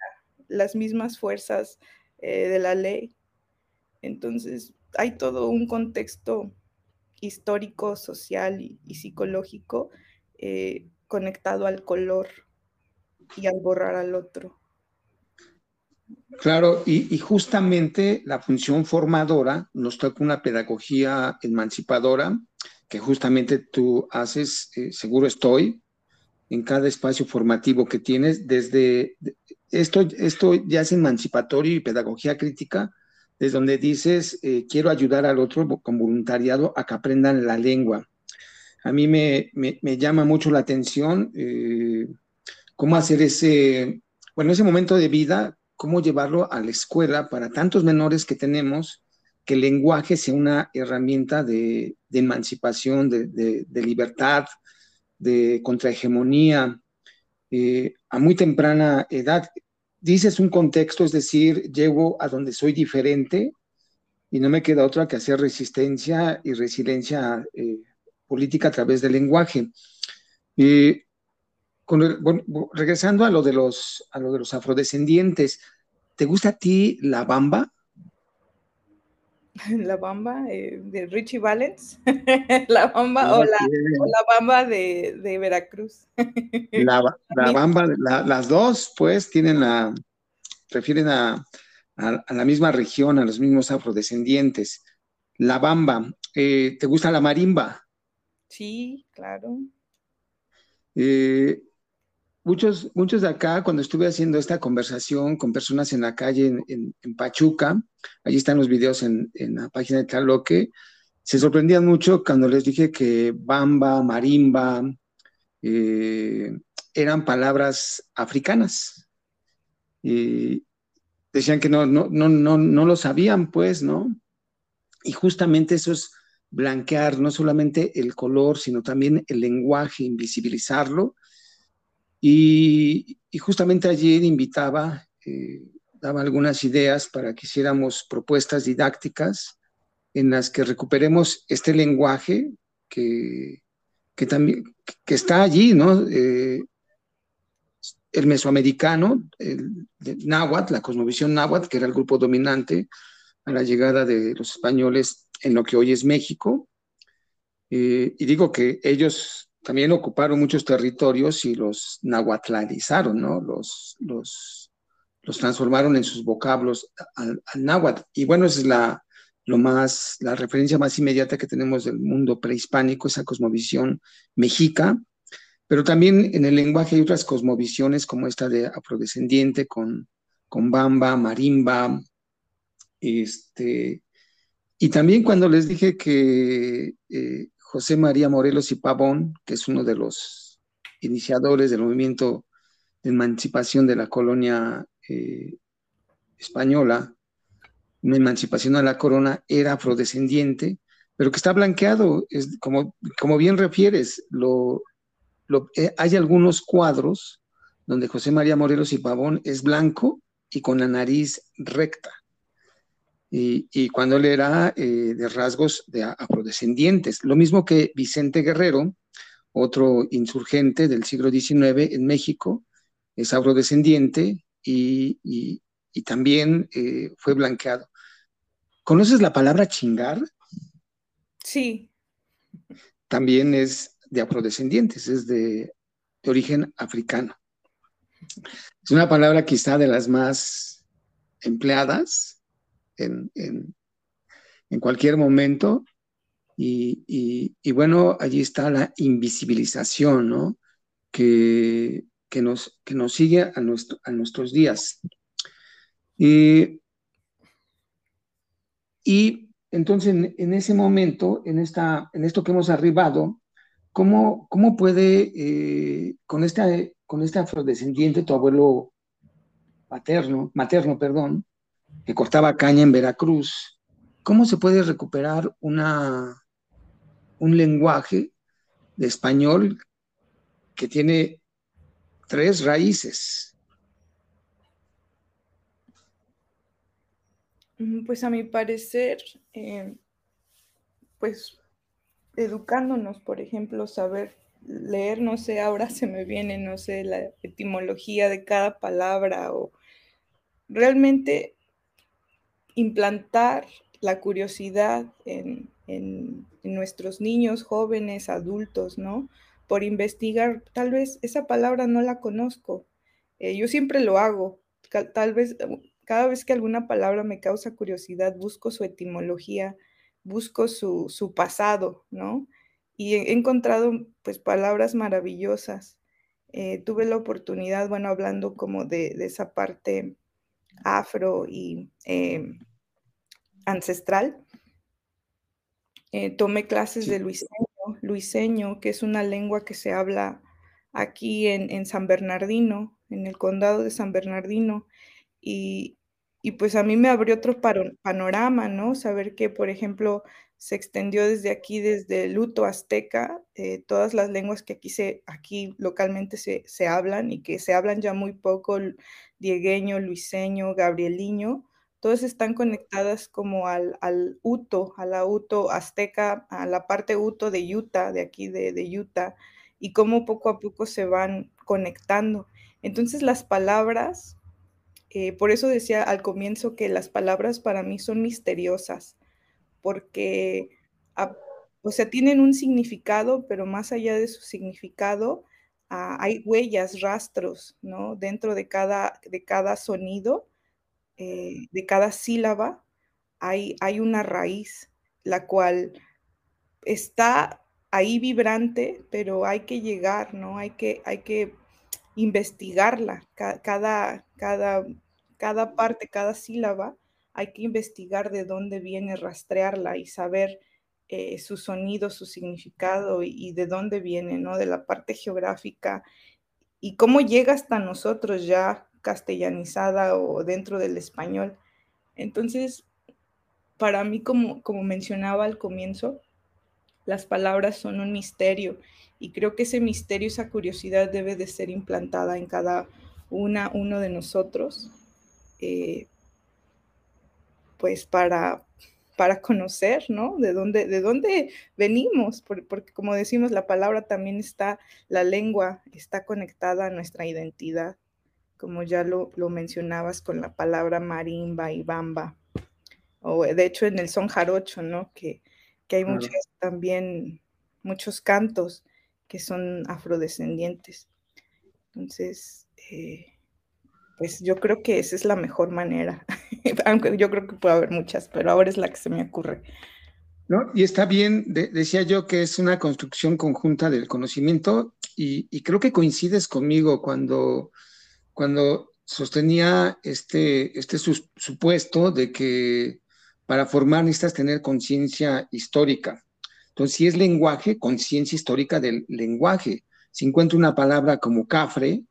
las mismas fuerzas eh, de la ley. Entonces, hay todo un contexto histórico, social y, psicológico eh, conectado al color y al borrar al otro. Claro, y, justamente la función formadora nos toca una pedagogía emancipadora que justamente tú haces, eh, seguro estoy, en cada espacio formativo que tienes, desde esto, esto ya es emancipatorio y pedagogía crítica, desde donde dices, eh, quiero ayudar al otro con voluntariado a que aprendan la lengua. A mí me, llama mucho la atención eh, cómo hacer ese, bueno, ese momento de vida, cómo llevarlo a la escuela para tantos menores que tenemos, que el lenguaje sea una herramienta de, emancipación, de, de libertad, de contrahegemonía eh, a muy temprana edad. Dices un contexto, es decir, llego a donde soy diferente y no me queda otra que hacer resistencia y resiliencia eh, política a través del lenguaje. regresando a de los, a lo de los afrodescendientes, ¿te gusta a ti la bamba? la bamba eh, de Richie Valens, la bamba o, la, bamba de, Veracruz. la, bamba, las dos, pues, tienen la, refieren a, la misma región, a los mismos afrodescendientes. La bamba, eh, ¿te gusta la marimba? Sí, claro. Eh, muchos, muchos de acá, cuando estuve haciendo esta conversación con personas en la calle en, Pachuca, allí están los videos en, la página de Tlaloque, se sorprendían mucho cuando les dije que bamba, marimba, eh, eran palabras africanas. Y decían que no, no, no, no, no lo sabían, pues, ¿no? Y justamente eso es blanquear no solamente el color, sino también el lenguaje, invisibilizarlo y, justamente ayer invitaba, eh, daba algunas ideas para que hiciéramos propuestas didácticas en las que recuperemos este lenguaje que, también que está allí, ¿no? Eh, el mesoamericano, el, náhuatl, la cosmovisión náhuatl, que era el grupo dominante a la llegada de los españoles en lo que hoy es México. Eh, y digo que ellos también ocuparon muchos territorios y los nahuatlanizaron, ¿no? Los, los, los transformaron en sus vocablos al, náhuatl. Y bueno, esa es la, lo más, la referencia más inmediata que tenemos del mundo prehispánico, esa cosmovisión mexica, pero también en el lenguaje hay otras cosmovisiones como esta de afrodescendiente con, con bamba, marimba, este, y también cuando les dije que eh, José María Morelos y Pavón, que es uno de los iniciadores del movimiento de emancipación de la colonia eh, española, una emancipación a la corona, era afrodescendiente, pero que está blanqueado, es, como, como bien refieres, lo, eh, hay algunos cuadros donde José María Morelos y Pavón es blanco y con la nariz recta y, cuando él era eh, de rasgos de afrodescendientes. Lo mismo que Vicente Guerrero, otro insurgente del siglo XIX en México, es afrodescendiente y, y, también eh, fue blanqueado. ¿Conoces la palabra chingar? Sí. También es de afrodescendientes, es de, de origen africano. Es una palabra quizá de las más empleadas en, cualquier momento. Y, bueno, allí está la invisibilización, ¿no? Que, nos, que nos sigue a, nuestro, a nuestros días. Y, entonces, en, ese momento, en, esta, en esto que hemos arribado, ¿cómo, cómo puede, eh, con, esta, con este afrodescendiente, tu abuelo paterno, materno, perdón, que cortaba caña en Veracruz, ¿cómo se puede recuperar una, un lenguaje de español que tiene tres raíces? Pues a mi parecer, eh, pues educándonos, por ejemplo, saber leer, no sé, ahora se me viene, no sé, la etimología de cada palabra o realmente implantar la curiosidad en, nuestros niños, jóvenes, adultos, ¿no? Por investigar, tal vez esa palabra no la conozco. Eh, yo siempre lo hago, tal vez cada vez que alguna palabra me causa curiosidad, busco su etimología, busco su, pasado, ¿no? Y he encontrado pues palabras maravillosas. Eh, tuve la oportunidad, bueno, hablando como de, esa parte afro y em, ancestral, eh, tomé clases de luiseño, luiseño, que es una lengua que se habla aquí en, en San Bernardino, en el condado de San Bernardino, y, y pues a mí me abrió otro panorama, ¿no? Saber que, por ejemplo, se extendió desde aquí, desde el luto azteca, eh, todas las lenguas que aquí, se, aquí localmente se, hablan y que se hablan ya muy poco, diegueño, luiseño, gabrieliño, todas están conectadas como al, al Uto, a la Uto azteca, a la parte Uto de Utah, de aquí de, de Utah, y cómo poco a poco se van conectando. Entonces las palabras eh, por eso decía al comienzo que las palabras para mí son misteriosas, porque, o sea, tienen un significado, pero más allá de su significado, ah, hay huellas, rastros, ¿no? Dentro de cada, de cada sonido, eh, de cada sílaba, hay, hay una raíz, la cual está ahí vibrante, pero hay que llegar, ¿no? Hay que, hay que investigarla, cada, cada, cada parte, cada sílaba, hay que investigar de dónde viene, rastrearla y saber eh, su sonido, su significado y, de dónde viene, ¿no? De la parte geográfica y cómo llega hasta nosotros ya castellanizada o dentro del español. Entonces, para mí, como, como mencionaba al comienzo, las palabras son un misterio y creo que ese misterio, esa curiosidad debe de ser implantada en cada una, uno de nosotros, eh, pues para, para conocer, ¿no? De dónde, de dónde venimos, porque como decimos, la palabra también está, la lengua está conectada a nuestra identidad, como ya lo, mencionabas con la palabra marimba y bamba, o de hecho en el son jarocho, ¿no? Que, que hay muchos también, muchos cantos que son afrodescendientes. Entonces, eh, pues yo creo que esa es la mejor manera, aunque yo creo que puede haber muchas, pero ahora es la que se me ocurre. ¿No? Y está bien, decía yo que es una construcción conjunta del conocimiento y, creo que coincides conmigo cuando, cuando sostenía este, este supuesto de que para formar necesitas tener conciencia histórica. Entonces, si es lenguaje, conciencia histórica del lenguaje. Si encuentro una palabra como cafre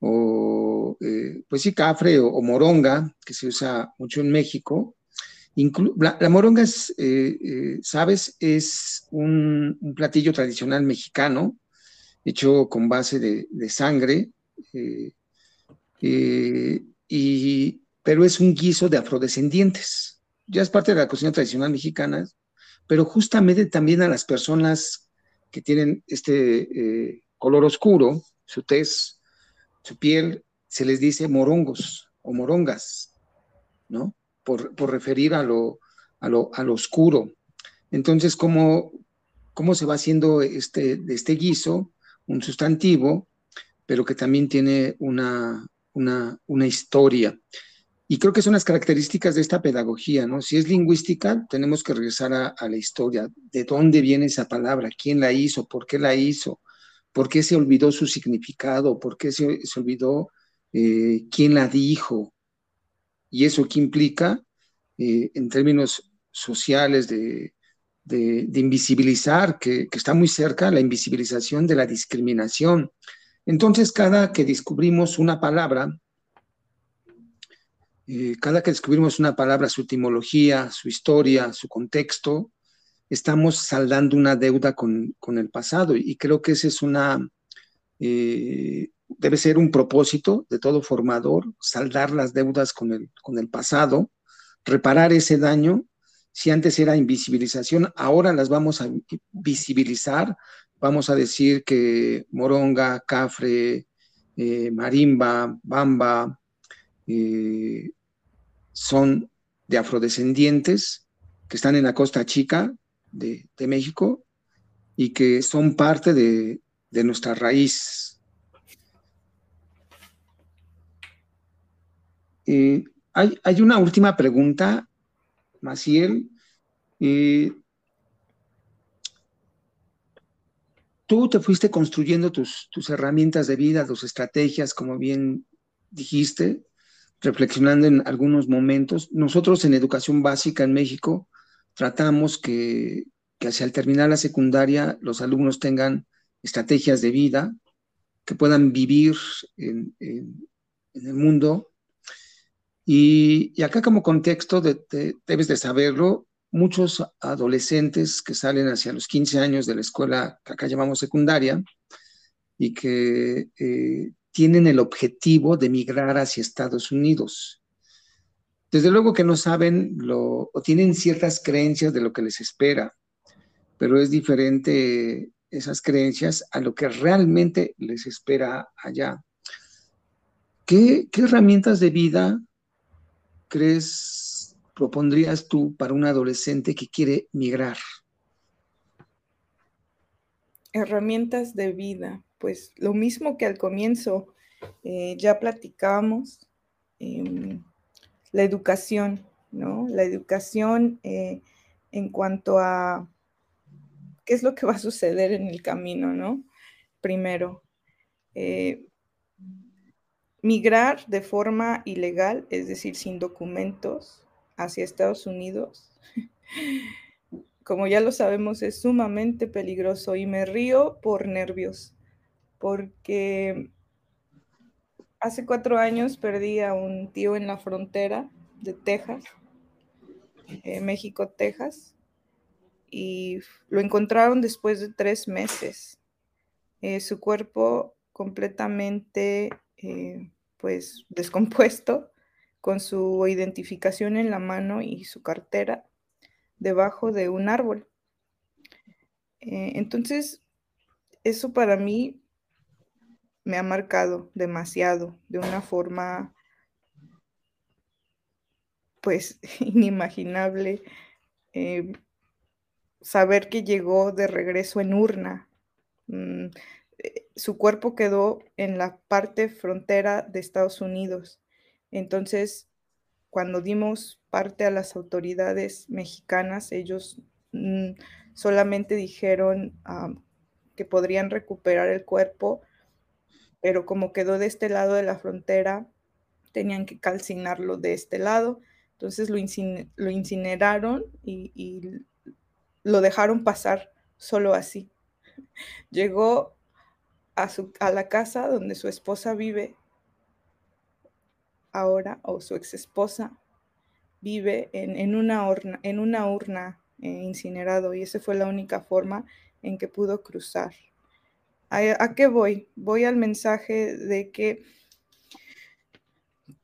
o, eh, pues sí, cafre o, moronga, que se usa mucho en México, la, moronga es, eh, eh, sabes, es un, platillo tradicional mexicano, hecho con base de, sangre, pero es un guiso de afrodescendientes. Ya es parte de la cocina tradicional mexicana, pero justamente también a las personas que tienen este color oscuro, su tez, su piel, se les dice morongos o morongas, ¿no? Por, referir a lo, a lo, oscuro. Entonces, ¿cómo, ¿cómo se va haciendo este, este guiso un sustantivo, pero que también tiene una, una, una historia? Y creo que son las características de esta pedagogía, ¿no? Si es lingüística, tenemos que regresar a, la historia, de dónde viene esa palabra, quién la hizo, por qué la hizo, por qué se olvidó su significado, por qué se, olvidó eh, quién la dijo. Y eso qué implica eh, en términos sociales de, de, invisibilizar, que, está muy cerca, la invisibilización de la discriminación. Entonces, cada que descubrimos una palabra, eh, cada que descubrimos una palabra, su etimología, su historia, su contexto, estamos saldando una deuda con, el pasado. Y creo que ese es una, eh, debe ser un propósito de todo formador, saldar las deudas con el, con el pasado, reparar ese daño. Si antes era invisibilización, ahora las vamos a visibilizar. Vamos a decir que moronga, cafre, eh, marimba, bamba, eh, son de afrodescendientes que están en la costa chica de, México y que son parte de, nuestra raíz. Eh, hay, una última pregunta, Maciel. Eh, tú te fuiste construyendo tus, tus, herramientas de vida, tus estrategias, como bien dijiste, reflexionando en algunos momentos. Nosotros en educación básica en México tratamos que, hacia el terminar la secundaria los alumnos tengan estrategias de vida, que puedan vivir en, el mundo. Y, acá como contexto, debes de saberlo, muchos adolescentes que salen hacia los 15 años de la escuela que acá llamamos secundaria y que eh, tienen el objetivo de migrar hacia Estados Unidos. Desde luego que no saben lo, o tienen ciertas creencias de lo que les espera, pero es diferente esas creencias a lo que realmente les espera allá. ¿Qué, herramientas de vida crees propondrías tú para un adolescente que quiere migrar? Herramientas de vida, pues lo mismo que al comienzo eh, ya platicamos. Em, la educación, ¿no? La educación eh, en cuanto a qué es lo que va a suceder en el camino, ¿no? Primero, eh, migrar de forma ilegal, es decir, sin documentos, hacia Estados Unidos, como ya lo sabemos, es sumamente peligroso y me río por nervios, porque hace cuatro años perdí a un tío en la frontera de Texas, eh, México-Texas, y lo encontraron después de tres meses. Eh, su cuerpo completamente, eh, pues, descompuesto, con su identificación en la mano y su cartera debajo de un árbol. entonces, eso para mí me ha marcado demasiado, de una forma pues inimaginable. Eh, saber que llegó de regreso en urna. Mm, eh, su cuerpo quedó en la parte frontera de Estados Unidos. Entonces, cuando dimos parte a las autoridades mexicanas, ellos mm, solamente dijeron que podrían recuperar el cuerpo pero como quedó de este lado de la frontera, tenían que calcinarlo de este lado. Entonces lo, incineraron y, lo dejaron pasar solo así. Llegó a, su, a la casa donde su esposa vive ahora, o su ex esposa vive en, una, urna, en una urna eh, incinerado y esa fue la única forma en que pudo cruzar. ¿A, qué voy? Voy al mensaje de que,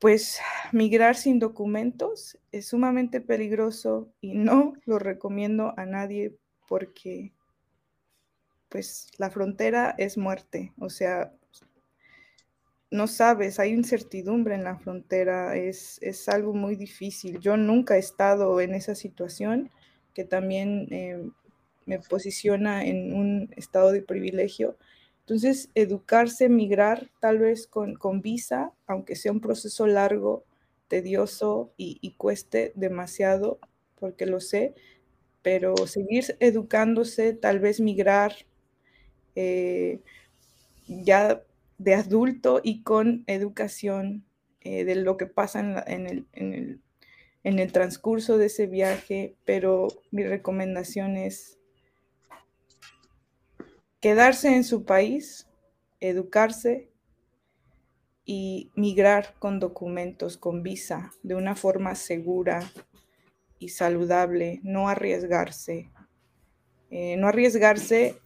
pues, migrar sin documentos es sumamente peligroso y no lo recomiendo a nadie porque, pues, la frontera es muerte. O sea, no sabes, hay incertidumbre en la frontera, es, algo muy difícil. Yo nunca he estado en esa situación que también eh, me posiciona en un estado de privilegio, entonces, educarse, migrar tal vez con, visa, aunque sea un proceso largo, tedioso y, cueste demasiado, porque lo sé, pero seguir educándose, tal vez migrar eh, ya de adulto y con educación eh, de lo que pasa en, en el transcurso de ese viaje, pero mi recomendación es quedarse en su país, educarse y migrar con documentos, con visa, de una forma segura y saludable, no arriesgarse. Eh, no arriesgarse,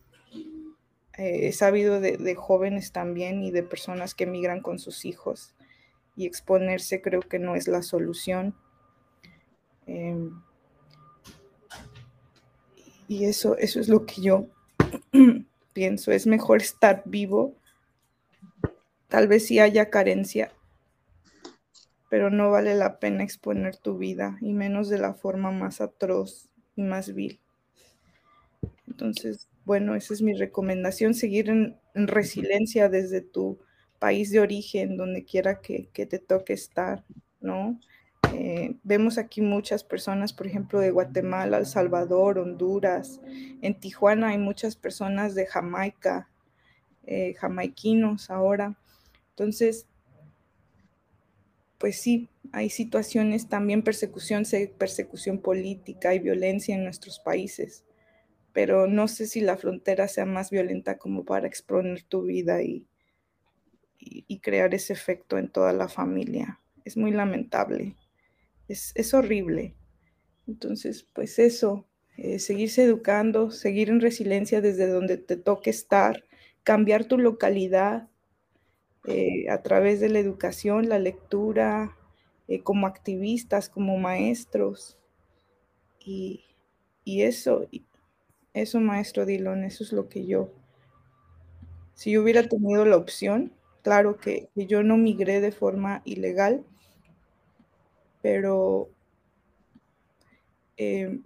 eh, he sabido de, jóvenes también y de personas que migran con sus hijos y exponerse creo que no es la solución. Em, y eso, eso es lo que yo pienso, es mejor estar vivo Tal vez sí haya carencia, pero no vale la pena exponer tu vida, y menos de la forma más atroz y más vil. Entonces, bueno, esa es mi recomendación, seguir en, resiliencia desde tu país de origen, donde quiera que, te toque estar, ¿no? Eh, vemos aquí muchas personas, por ejemplo, de Guatemala, El Salvador, Honduras. En Tijuana hay muchas personas de Jamaica, eh, jamaiquinos ahora. Entonces, pues sí, hay situaciones también persecución, persecución política y violencia en nuestros países, pero no sé si la frontera sea más violenta como para exponer tu vida y, crear ese efecto en toda la familia. Es muy lamentable, es, horrible. Entonces, pues eso, eh, seguirse educando, seguir en resiliencia desde donde te toque estar, cambiar tu localidad, eh, a través de la educación, la lectura, eh, como activistas, como maestros. Y, eso, eso, maestro Dillon, eso es lo que yo, si yo hubiera tenido la opción, claro que, yo no migré de forma ilegal, pero eh,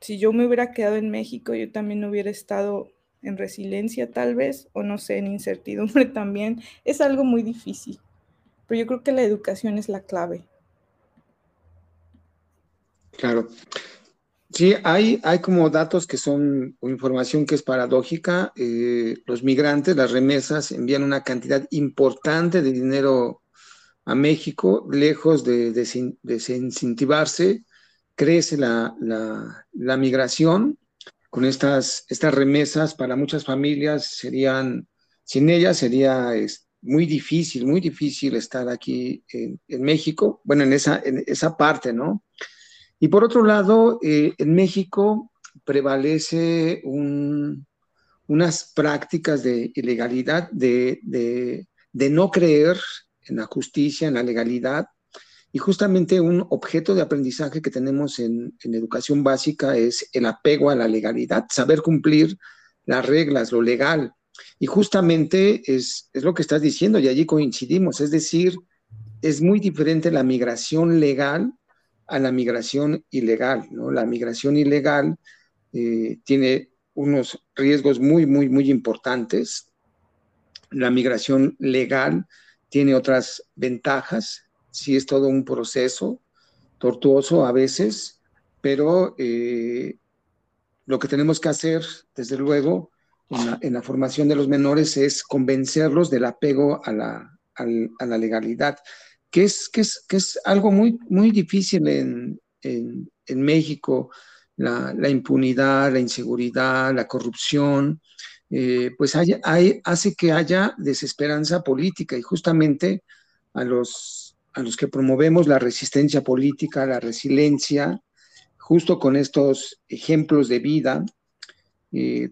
si yo me hubiera quedado en México, yo también hubiera estado en resiliencia tal vez, o no sé, en incertidumbre también, es algo muy difícil. Pero yo creo que la educación es la clave. Claro. Sí, hay, hay como datos que son o información que es paradójica. Eh, los migrantes, las remesas, envían una cantidad importante de dinero a México, lejos de, desincentivarse, crece la, la migración con estas, estas remesas para muchas familias serían, sin ellas sería muy difícil, muy difícil estar aquí en, México, bueno, en esa, en esa parte, ¿no? Y por otro lado, eh, en México prevalece unas prácticas de ilegalidad, de, de no creer en la justicia, en la legalidad, y justamente un objeto de aprendizaje que tenemos en, educación básica es el apego a la legalidad, saber cumplir las reglas, lo legal. Y justamente es, es lo que estás diciendo y allí coincidimos. Es decir, es muy diferente la migración legal a la migración ilegal. ¿no? La migración ilegal eh, tiene unos riesgos muy, muy, muy importantes. La migración legal tiene otras ventajas sí es todo un proceso tortuoso a veces, pero eh, lo que tenemos que hacer, desde luego, en la, formación de los menores es convencerlos del apego a la, legalidad, que es, que, es, que es algo muy, muy difícil en, México, la, impunidad, la inseguridad, la corrupción, eh, pues hay, hace que haya desesperanza política y justamente a los a los que promovemos la resistencia política, la resiliencia, justo con estos ejemplos de vida, eh,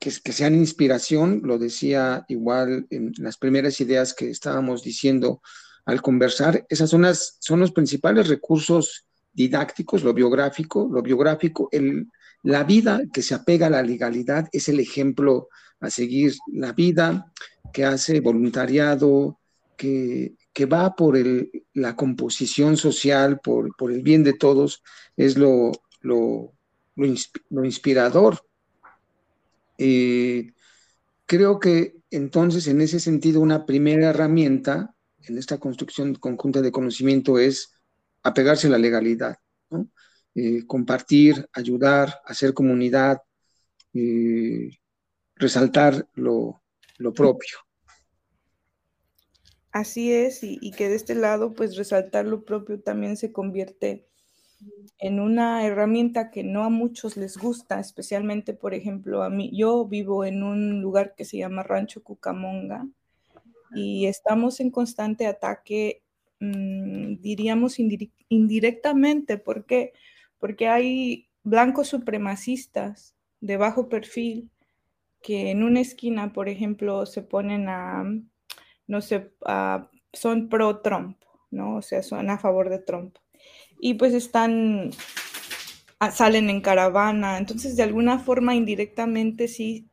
que, que, sean inspiración, lo decía igual en las primeras ideas que estábamos diciendo al conversar, esas son, las, son los principales recursos didácticos, lo biográfico, lo biográfico, la vida que se apega a la legalidad es el ejemplo a seguir, la vida que hace voluntariado, que, que va por la composición social, por, por, el bien de todos, es lo, lo, lo, inspirador. Eh, creo que entonces, en ese sentido, una primera herramienta en esta construcción conjunta de conocimiento es apegarse a la legalidad, eh, compartir, ayudar, hacer comunidad, eh, resaltar lo, lo propio. Así es, y, que de este lado, pues resaltar lo propio también se convierte en una herramienta que no a muchos les gusta, especialmente, por ejemplo, a mí, yo vivo en un lugar que se llama Rancho Cucamonga y estamos en constante ataque, mm, diríamos indirectamente, ¿por qué? Porque hay blancos supremacistas de bajo perfil que en una esquina, por ejemplo, se ponen a no sé, ah, son pro Trump, ¿no? O sea, son a favor de Trump. Y pues están, ah, salen en caravana, entonces de alguna forma indirectamente sí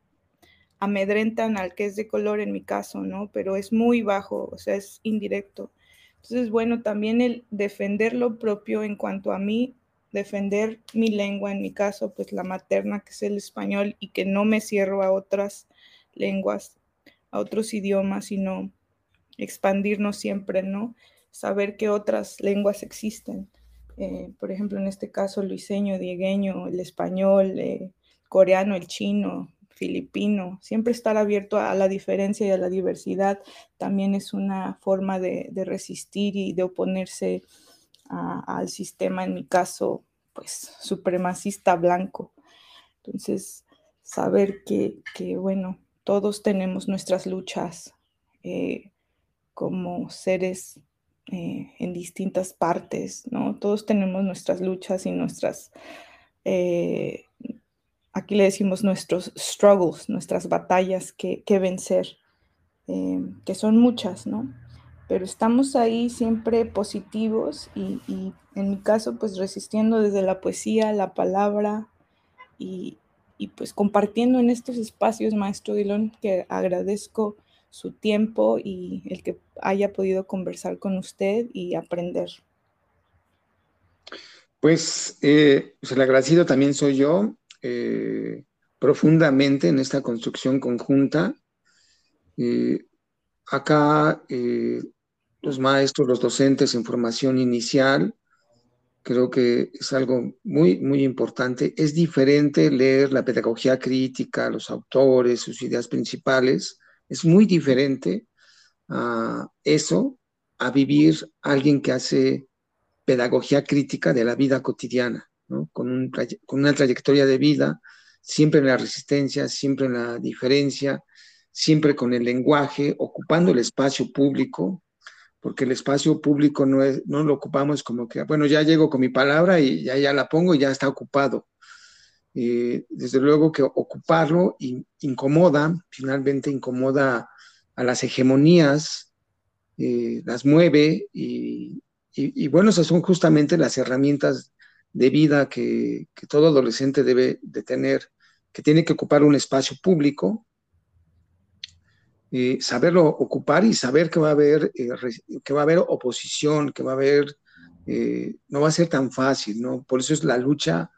amedrentan al que es de color en mi caso, ¿no? Pero es muy bajo, o sea, es indirecto. Entonces, bueno, también el defender lo propio en cuanto a mí, defender mi lengua, en mi caso, pues la materna, que es el español, y que no me cierro a otras lenguas, a otros idiomas, sino expandirnos siempre, ¿no? Saber que otras lenguas existen. Eh, por ejemplo, en este caso, luiseño, diegueño, el español, eh, coreano, el chino, filipino. Siempre estar abierto a la diferencia y a la diversidad también es una forma de, resistir y de oponerse al sistema, en mi caso, pues, supremacista blanco. Entonces, saber que, bueno, todos tenemos nuestras luchas. Eh, como seres eh, en distintas partes, ¿no? Todos tenemos nuestras luchas y nuestras, eh, aquí le decimos nuestros struggles, nuestras batallas que, vencer, eh, que son muchas, ¿no? Pero estamos ahí siempre positivos y, en mi caso, pues resistiendo desde la poesía, la palabra y, pues compartiendo en estos espacios, maestro Dillon, que agradezco su tiempo y el que haya podido conversar con usted y aprender. Pues, eh, pues el agradecido también soy yo, eh, profundamente en esta construcción conjunta. Eh, acá los maestros, los docentes en formación inicial, creo que es algo muy, muy importante. Es diferente leer la pedagogía crítica, los autores, sus ideas principales, es muy diferente a eso, a vivir alguien que hace pedagogía crítica de la vida cotidiana, con, una trayectoria de vida, siempre en la resistencia, siempre en la diferencia, siempre con el lenguaje, ocupando el espacio público, porque el espacio público no, es, no lo ocupamos como que, bueno, ya llego con mi palabra y ya, ya la pongo y ya está ocupado. Eh, desde luego que ocuparlo incomoda, finalmente incomoda a las hegemonías, eh, las mueve y, bueno, esas son justamente las herramientas de vida que, todo adolescente debe de tener, que tiene que ocupar un espacio público, eh, saberlo ocupar y saber que va a haber, que va a haber oposición, que va a haber, no va a ser tan fácil, ¿no? Por eso es la lucha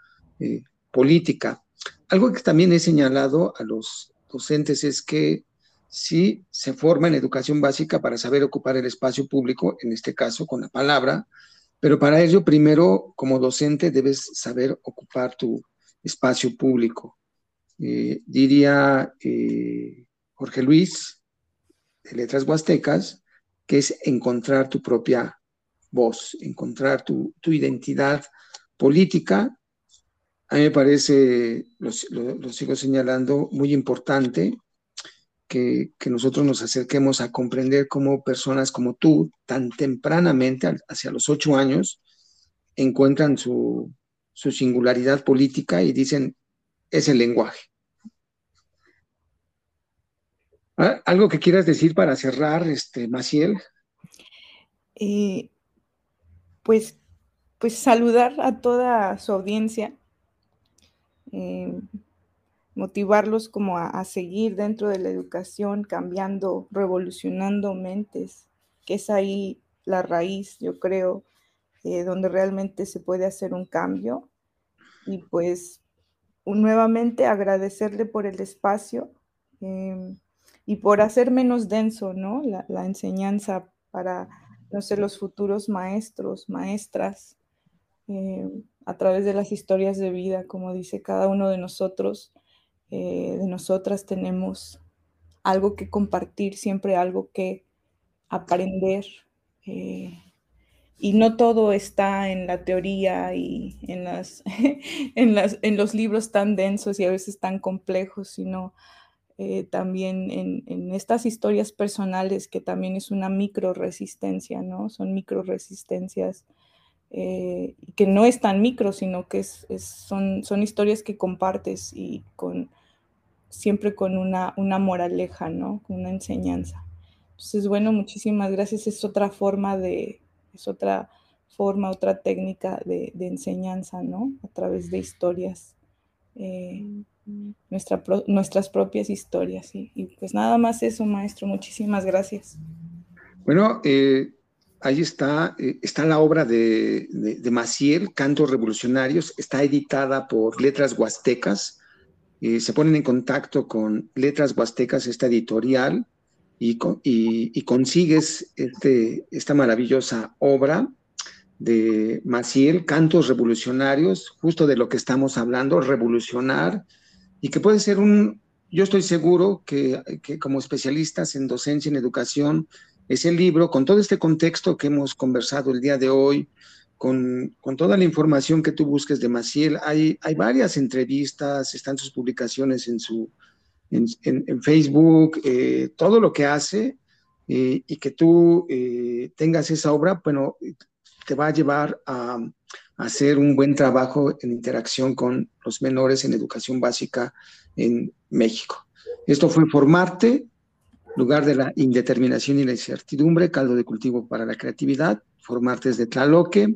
política. Algo que también he señalado a los docentes es que sí se forma en educación básica para saber ocupar el espacio público, en este caso con la palabra, pero para ello primero como docente debes saber ocupar tu espacio público. Eh, diría eh, Jorge Luis de Letras Huastecas, que es encontrar tu propia voz, encontrar tu, tu identidad política a mí me parece, lo, sigo señalando, muy importante que, nosotros nos acerquemos a comprender cómo personas como tú, tan tempranamente, hacia los ocho años, encuentran su, singularidad política y dicen, es el lenguaje. Ah, ¿Algo que quieras decir para cerrar, este, Maciel? Eh, pues, pues saludar a toda su audiencia eh, motivarlos como a, seguir dentro de la educación, cambiando, revolucionando mentes, que es ahí la raíz, yo creo, eh, donde realmente se puede hacer un cambio. Y pues nuevamente agradecerle por el espacio em, y por hacer menos denso ¿no? la, enseñanza para, no los futuros maestros, maestras. Em, a través de las historias de vida, como dice cada uno de nosotros, eh, de nosotras tenemos algo que compartir, siempre algo que aprender. Eh, y no todo está en la teoría y en, las, en, las, en los libros tan densos y a veces tan complejos, sino eh, también en, estas historias personales que también es una micro resistencia, ¿no? Son micro resistencias que no es tan micro, sino que es, son, son historias que compartes y con siempre con una, una moraleja, ¿no? Con una enseñanza. Entonces, bueno, muchísimas gracias. Es otra forma de, es otra forma, otra técnica de, enseñanza, ¿no? A través de historias, eh, nuestras propias historias. Y pues nada más eso, maestro, muchísimas gracias. Bueno, eh, ahí está, eh, está la obra de, de, Maciel, Cantos Revolucionarios, está editada por Letras Huastecas. Se ponen en contacto con Letras Huastecas, esta editorial, y, consigues este, esta maravillosa obra de Maciel, Cantos Revolucionarios, justo de lo que estamos hablando, revolucionar, y que puede ser un, yo estoy seguro que, como especialistas en docencia, en educación, ese libro, con todo este contexto que hemos conversado el día de hoy, con, toda la información que tú busques de Maciel, hay, varias entrevistas, están sus publicaciones en su, Facebook, eh, todo lo que hace eh, y que tú eh, tengas esa obra, bueno, te va a llevar a, hacer un buen trabajo en interacción con los menores en educación básica en México. Esto fue Formarte, lugar de la indeterminación y la incertidumbre, caldo de cultivo para la creatividad. Formarte desde Tlaloque